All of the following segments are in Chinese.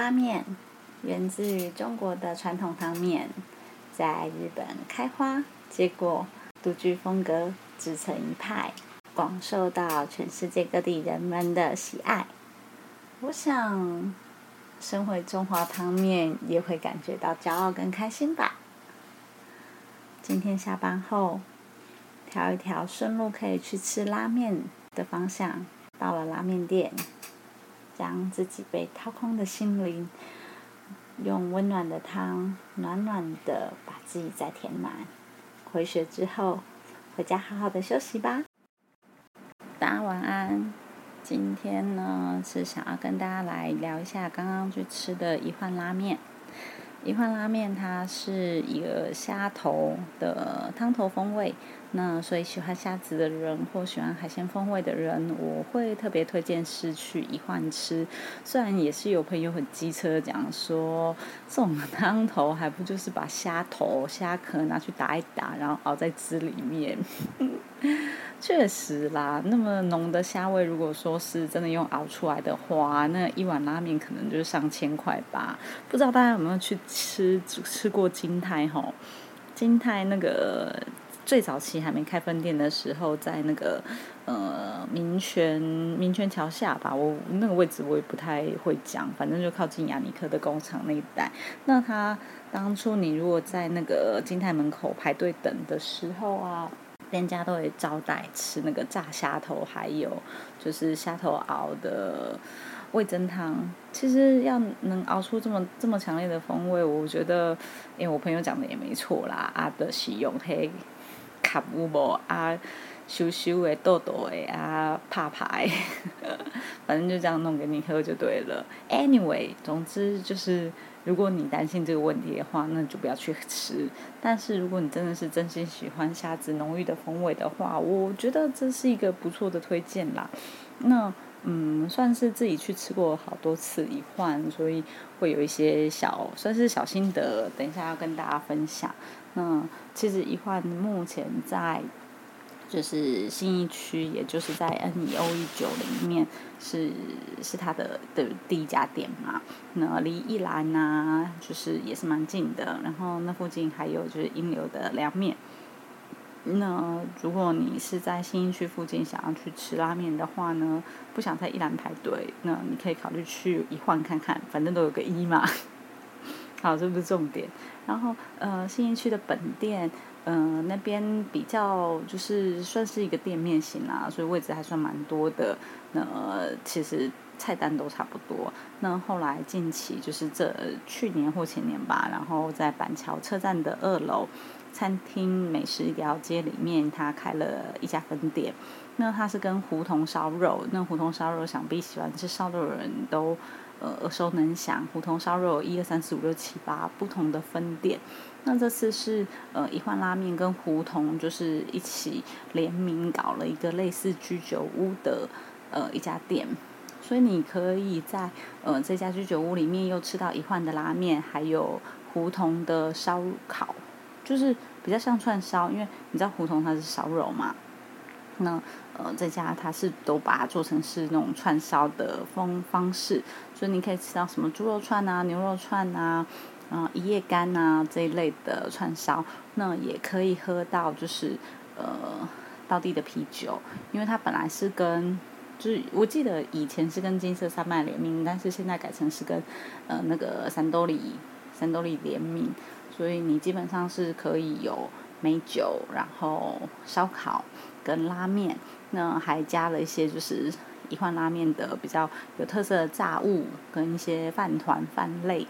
发面，源自于中国的传统汤面，在日本开花，结果独具风格，自成一派，广受到全世界各地人们的喜爱。我想，身为中华汤面，也会感觉到骄傲跟开心吧。今天下班后，挑一条顺路可以去吃拉面的方向，到了拉面店。将自己被掏空的心灵，用温暖的汤，暖暖的把自己再填满。回血之后，回家好好的休息吧。大家晚安。今天呢，是想要跟大家来聊一下刚刚去吃的一换拉面。一换拉面，它是一个虾头的汤头风味。那所以喜欢虾子的人或喜欢海鲜风味的人，我会特别推荐是去一换吃。虽然也是有朋友很机车讲说，这种汤头还不就是把虾头、虾壳拿去打一打，然后熬在汁里面。确实啦，那么浓的虾味，如果说是真的用熬出来的话，那一碗拉面可能就是上千块吧。不知道大家有没有去吃吃过金泰吼？金泰那个最早期还没开分店的时候，在那个呃民权民权桥下吧，我那个位置我也不太会讲，反正就靠近雅尼克的工厂那一带。那他当初你如果在那个金泰门口排队等的时候啊。店家都会招待吃那个炸虾头，还有就是虾头熬的味增汤。其实要能熬出这么这么强烈的风味，我觉得，因为我朋友讲的也没错啦，啊，的是用黑卡布无啊，羞羞的豆豆的啊，怕怕的，反正就这样弄给你喝就对了。Anyway，总之就是。如果你担心这个问题的话，那就不要去吃。但是如果你真的是真心喜欢虾子浓郁的风味的话，我觉得这是一个不错的推荐啦。那嗯，算是自己去吃过好多次一换，所以会有一些小算是小心得，等一下要跟大家分享。那其实一换目前在。就是新一区，也就是在 N E O 一九里面，是是它的的第一家店嘛。那离一兰呐，就是也是蛮近的。然后那附近还有就是英流的凉面。那如果你是在新一区附近想要去吃拉面的话呢，不想在一兰排队，那你可以考虑去一换看看，反正都有个一嘛。好，这不是重点。然后呃，新一区的本店。嗯，那边比较就是算是一个店面型啦，所以位置还算蛮多的。那其实菜单都差不多。那后来近期就是这去年或前年吧，然后在板桥车站的二楼餐厅美食一条街里面，他开了一家分店。那他是跟胡同烧肉，那胡同烧肉想必喜欢吃烧肉的人都呃耳熟能详。胡同烧肉一二三四五六七八不同的分店。那这次是呃一换拉面跟胡同就是一起联名搞了一个类似居酒屋的呃一家店，所以你可以在呃这家居酒屋里面又吃到一换的拉面，还有胡同的烧烤，就是比较像串烧，因为你知道胡同它是烧肉嘛，那呃在家它是都把它做成是那种串烧的方方式，所以你可以吃到什么猪肉串啊、牛肉串啊。啊，一夜干呐这一类的串烧，那也可以喝到就是呃，当地的啤酒，因为它本来是跟就是我记得以前是跟金色山脉联名，但是现在改成是跟呃那个三兜里三兜里联名，所以你基本上是可以有美酒，然后烧烤跟拉面，那还加了一些就是一换拉面的比较有特色的炸物跟一些饭团饭类。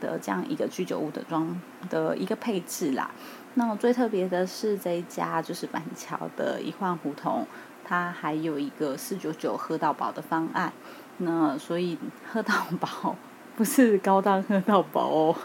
的这样一个居酒屋的装的一个配置啦，那最特别的是这一家就是板桥的一换胡同，它还有一个四九九喝到饱的方案，那所以喝到饱不是高档喝到饱哦，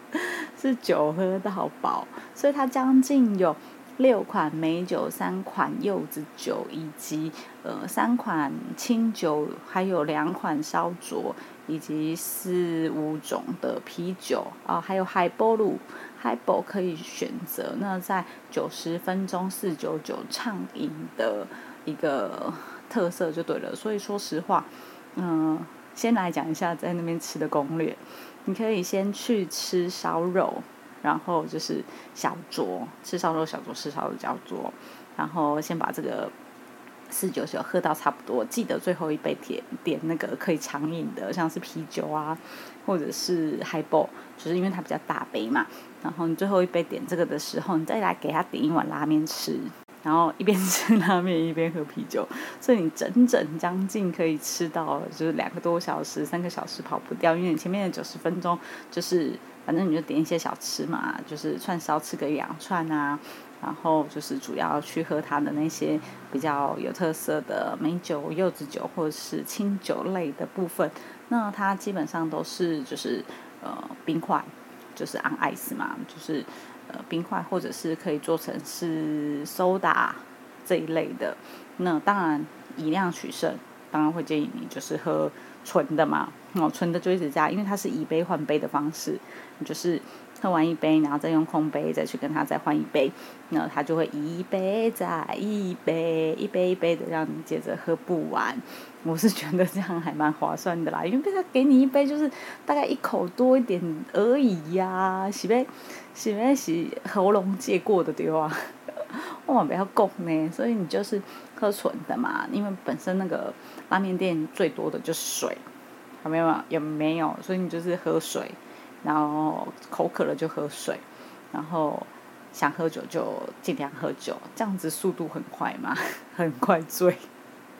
是酒喝到饱，所以它将近有。六款美酒，三款柚子酒，以及呃三款清酒，还有两款烧灼，以及四五种的啤酒啊，还有海波露，海波可以选择。那在九十分钟四九九畅饮的一个特色就对了。所以说实话，嗯，先来讲一下在那边吃的攻略。你可以先去吃烧肉，然后就是小酌，吃烧肉小酌，吃烧肉小酌，然后先把这个四九九喝到差不多，记得最后一杯点点那个可以长饮的，像是啤酒啊，或者是 h i b a l l 就是因为它比较大杯嘛。然后你最后一杯点这个的时候，你再来给他点一碗拉面吃。然后一边吃拉面一边喝啤酒，所以你整整将近可以吃到就是两个多小时、三个小时跑不掉，因为你前面的九十分钟就是反正你就点一些小吃嘛，就是串烧吃个两串啊，然后就是主要去喝它的那些比较有特色的美酒、柚子酒或者是清酒类的部分，那它基本上都是就是呃冰块，就是 on ice 嘛，就是。呃，冰块或者是可以做成是 soda 这一类的，那当然以量取胜，当然会建议你就是喝纯的嘛，哦，纯的就一直加，因为它是以杯换杯的方式，就是。喝完一杯，然后再用空杯再去跟他再换一杯，那他就会一杯再一杯，一杯一杯的让你接着喝不完。我是觉得这样还蛮划算的啦，因为他给你一杯就是大概一口多一点而已呀，洗杯洗杯洗喉咙借过的对吧？万万不要够呢，所以你就是喝纯的嘛，因为本身那个拉面店最多的就是水，有没有？也没有？所以你就是喝水。然后口渴了就喝水，然后想喝酒就尽量喝酒，这样子速度很快嘛，很快醉。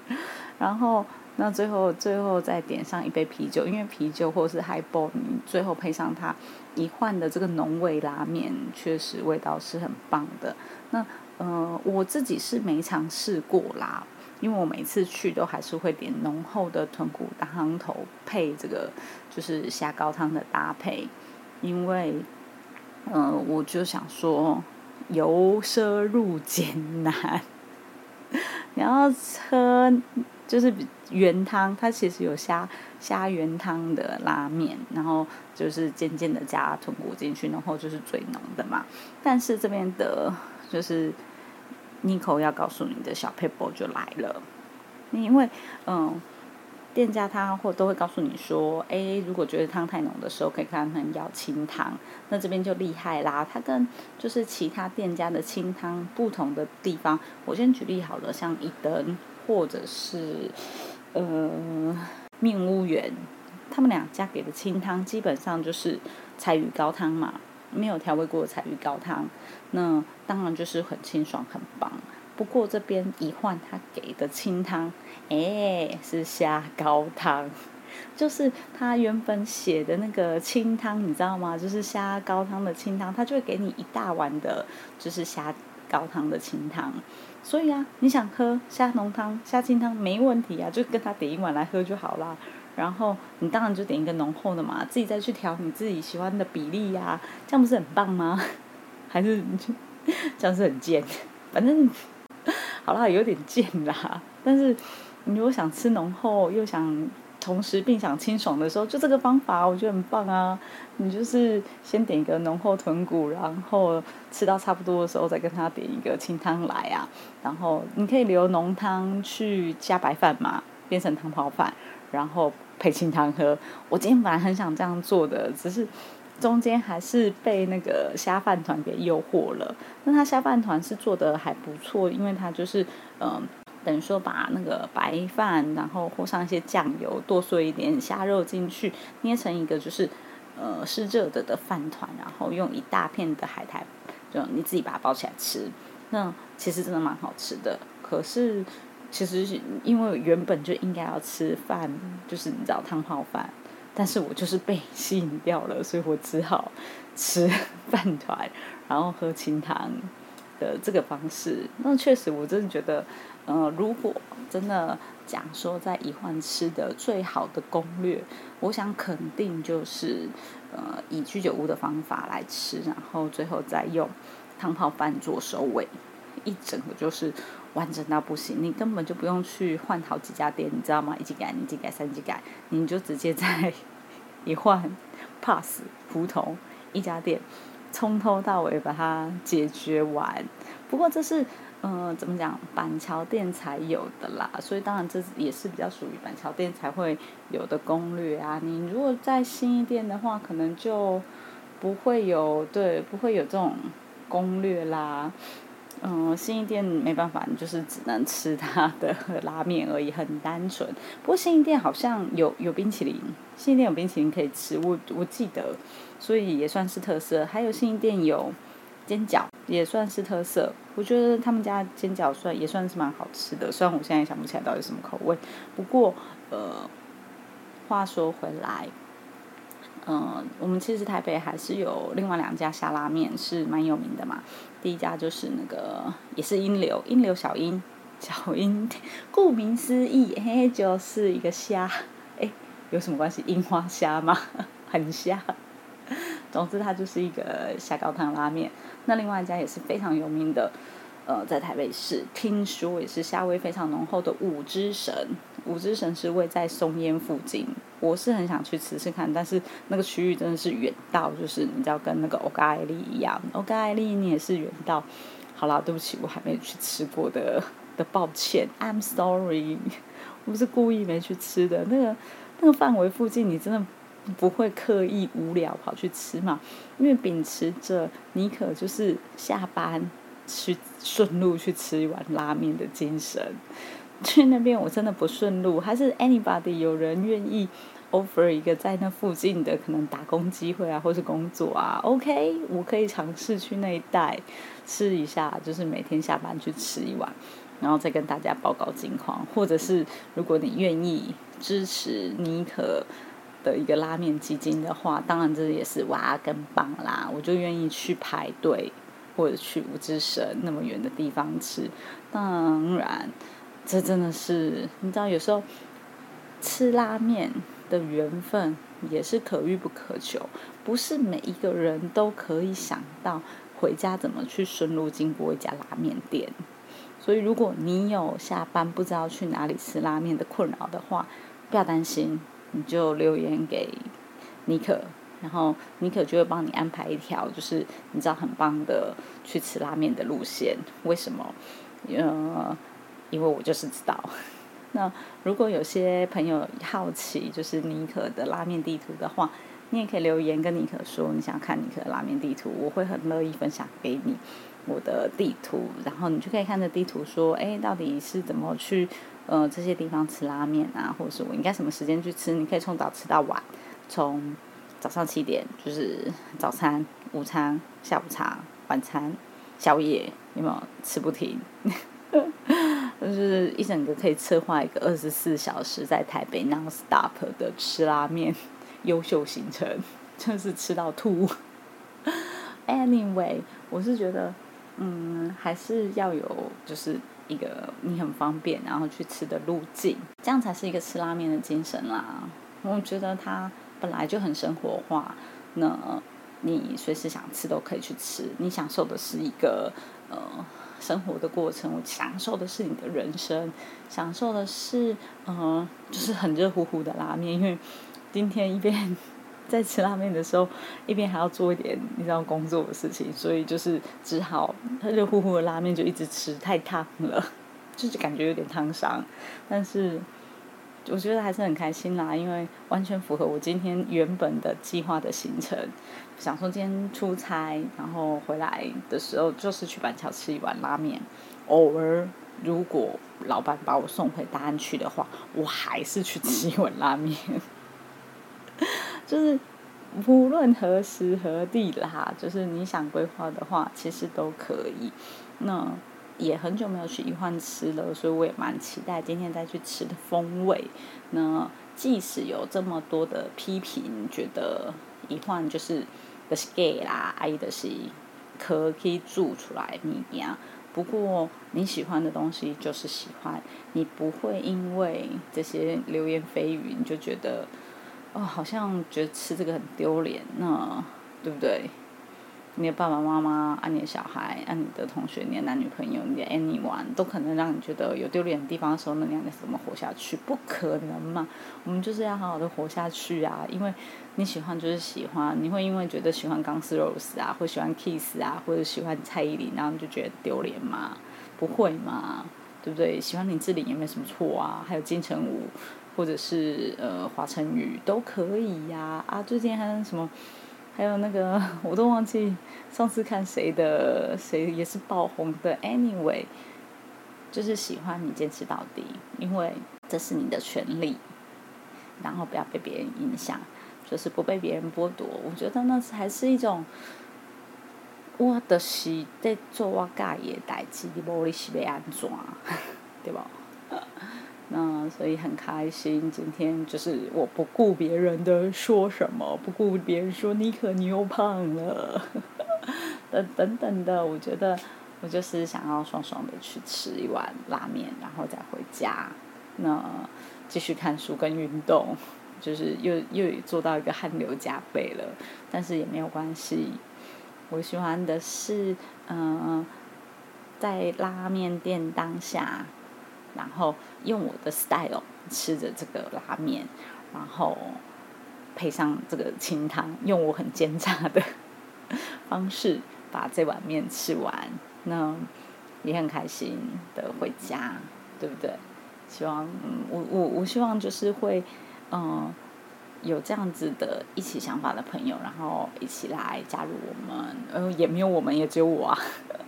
然后那最后最后再点上一杯啤酒，因为啤酒或是 high ball，你最后配上它一换的这个浓味拉面，确实味道是很棒的。那呃我自己是没尝试过啦。因为我每次去都还是会点浓厚的豚骨汤头配这个就是虾高汤的搭配，因为，呃，我就想说由奢入俭难，然后喝就是原汤，它其实有虾虾原汤的拉面，然后就是渐渐的加豚骨进去，然后就是最浓的嘛。但是这边的就是。Nico 要告诉你的小 paper 就来了，因为嗯，店家他或都会告诉你说，哎，如果觉得汤太浓的时候，可以看他们要清汤。那这边就厉害啦，它跟就是其他店家的清汤不同的地方，我先举例好了，像一灯或者是呃命屋园，他们两家给的清汤基本上就是柴鱼高汤嘛。没有调味过的彩鱼高汤，那当然就是很清爽很棒。不过这边一换，他给的清汤，哎，是虾高汤，就是他原本写的那个清汤，你知道吗？就是虾高汤的清汤，他就会给你一大碗的，就是虾高汤的清汤。所以啊，你想喝虾浓汤、虾清汤没问题啊，就跟他点一碗来喝就好啦。然后你当然就点一个浓厚的嘛，自己再去调你自己喜欢的比例呀，这样不是很棒吗？还是 这样是很贱？反正好啦，有点贱啦。但是你如果想吃浓厚又想同时并想清爽的时候，就这个方法我觉得很棒啊。你就是先点一个浓厚豚骨，然后吃到差不多的时候再跟他点一个清汤来啊。然后你可以留浓汤去加白饭嘛，变成汤泡饭，然后。配清汤喝，我今天本来很想这样做的，只是中间还是被那个虾饭团给诱惑了。那他虾饭团是做的还不错，因为他就是嗯，等于说把那个白饭，然后和上一些酱油，剁碎一点虾肉进去，捏成一个就是呃是热的的饭团，然后用一大片的海苔，就你自己把它包起来吃。那其实真的蛮好吃的，可是。其实是因为原本就应该要吃饭，就是你知道汤泡饭，但是我就是被吸引掉了，所以我只好吃饭团，然后喝清汤的这个方式。那确实，我真的觉得，呃，如果真的讲说在宜患吃的最好的攻略，我想肯定就是呃以居酒屋的方法来吃，然后最后再用汤泡饭做收尾，一整个就是。完整到不行，你根本就不用去换好几家店，你知道吗？一级改、二级改、三级改，你就直接在一换 pass 胡同一家店，从头到尾把它解决完。不过这是嗯，怎么讲？板桥店才有的啦，所以当然这也是比较属于板桥店才会有的攻略啊。你如果在新一店的话，可能就不会有对，不会有这种攻略啦。嗯，新一店没办法，你就是只能吃它的 拉面而已，很单纯。不过新一店好像有有冰淇淋，新一店有冰淇淋可以吃，我我记得，所以也算是特色。还有新一店有。煎饺也算是特色，我觉得他们家煎饺算也算是蛮好吃的，虽然我现在也想不起来到底什么口味。不过，呃，话说回来，嗯，我们其实台北还是有另外两家虾拉面是蛮有名的嘛。第一家就是那个也是英流，英流小英，小英，顾名思义，嘿，就是一个虾，哎，有什么关系？樱花虾吗？很虾。总之，它就是一个虾高汤拉面。那另外一家也是非常有名的，呃，在台北市，听说也是虾味非常浓厚的五之神。五之神是位在松烟附近，我是很想去吃吃看，但是那个区域真的是远到，就是你知道跟那个欧咖艾利一样，欧咖艾利你也是远到。好啦，对不起，我还没去吃过的，的抱歉，I'm sorry，我不是故意没去吃的。那个那个范围附近，你真的。不会刻意无聊跑去吃嘛？因为秉持着你可就是下班去顺路去吃一碗拉面的精神，去那边我真的不顺路，还是 anybody 有人愿意 offer 一个在那附近的可能打工机会啊，或是工作啊？OK，我可以尝试去那一带吃一下，就是每天下班去吃一碗，然后再跟大家报告近况，或者是如果你愿意支持妮可。的一个拉面基金的话，当然这也是哇更棒啦！我就愿意去排队，或者去五之神那么远的地方吃。当然，这真的是你知道，有时候吃拉面的缘分也是可遇不可求，不是每一个人都可以想到回家怎么去顺路经过一家拉面店。所以，如果你有下班不知道去哪里吃拉面的困扰的话，不要担心。你就留言给尼克，然后尼可就会帮你安排一条，就是你知道很棒的去吃拉面的路线。为什么？呃，因为我就是知道。那如果有些朋友好奇，就是尼可的拉面地图的话，你也可以留言跟尼可说你想看尼可的拉面地图，我会很乐意分享给你我的地图，然后你就可以看着地图说，哎，到底是怎么去。呃，这些地方吃拉面啊，或者是我应该什么时间去吃？你可以从早吃到晚，从早上七点就是早餐、午餐、下午茶、晚餐、宵夜，有没有吃不停？就是一整个可以策划一个二十四小时在台北 non stop 的吃拉面优秀行程，就是吃到吐。Anyway，我是觉得，嗯，还是要有就是。一个你很方便，然后去吃的路径，这样才是一个吃拉面的精神啦。我觉得它本来就很生活化，那你随时想吃都可以去吃，你享受的是一个呃生活的过程，我享受的是你的人生，享受的是呃就是很热乎乎的拉面，因为今天一边。在吃拉面的时候，一边还要做一点你知道工作的事情，所以就是只好热乎乎的拉面就一直吃，太烫了，就是感觉有点烫伤。但是我觉得还是很开心啦，因为完全符合我今天原本的计划的行程。想说今天出差，然后回来的时候就是去板桥吃一碗拉面。偶尔如果老板把我送回大安区的话，我还是去吃一碗拉面。就是无论何时何地啦，就是你想规划的话，其实都可以。那也很久没有去一换吃了，所以我也蛮期待今天再去吃的风味。那即使有这么多的批评，觉得一换就是的是 gay 啦，阿姨的是可以做出来物件。不过你喜欢的东西就是喜欢，你不会因为这些流言蜚语你就觉得。哦，好像觉得吃这个很丢脸，那对不对？你的爸爸妈妈、啊你的小孩、啊你的同学、你的男女朋友、你的 anyone 都可能让你觉得有丢脸的地方的时候，那你要怎么活下去？不可能嘛！我们就是要好好的活下去啊！因为你喜欢就是喜欢，你会因为觉得喜欢钢丝 rose 啊，或喜欢 kiss 啊，或者喜欢蔡依林，然后你就觉得丢脸吗？不会嘛，对不对？喜欢林志玲也没什么错啊，还有金城武，或者是呃华晨宇都可以呀。啊，最近还有什么？还有那个 我都忘记上次看谁的，谁也是爆红的。Anyway，就是喜欢你坚持到底，因为这是你的权利，然后不要被别人影响，就是不被别人剥夺。我觉得那是还是一种。我就是在做我家己的代志，无你是要安怎，对吧？那所以很开心，今天就是我不顾别人的说什么，不顾别人说你可你又胖了，等等等的，我觉得我就是想要爽爽的去吃一碗拉面，然后再回家，那继续看书跟运动，就是又又做到一个汗流浃背了，但是也没有关系。我喜欢的是，嗯，在拉面店当下，然后用我的 style 吃着这个拉面，然后配上这个清汤，用我很奸诈的方式把这碗面吃完，那也很开心的回家，对不对？希望，嗯，我我我希望就是会，嗯。有这样子的一起想法的朋友，然后一起来加入我们，呃，也没有我们，也只有我啊，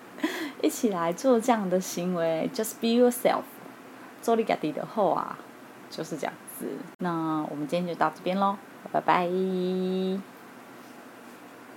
一起来做这样的行为，just be yourself，做你家己的好啊，就是这样子。那我们今天就到这边喽，拜拜。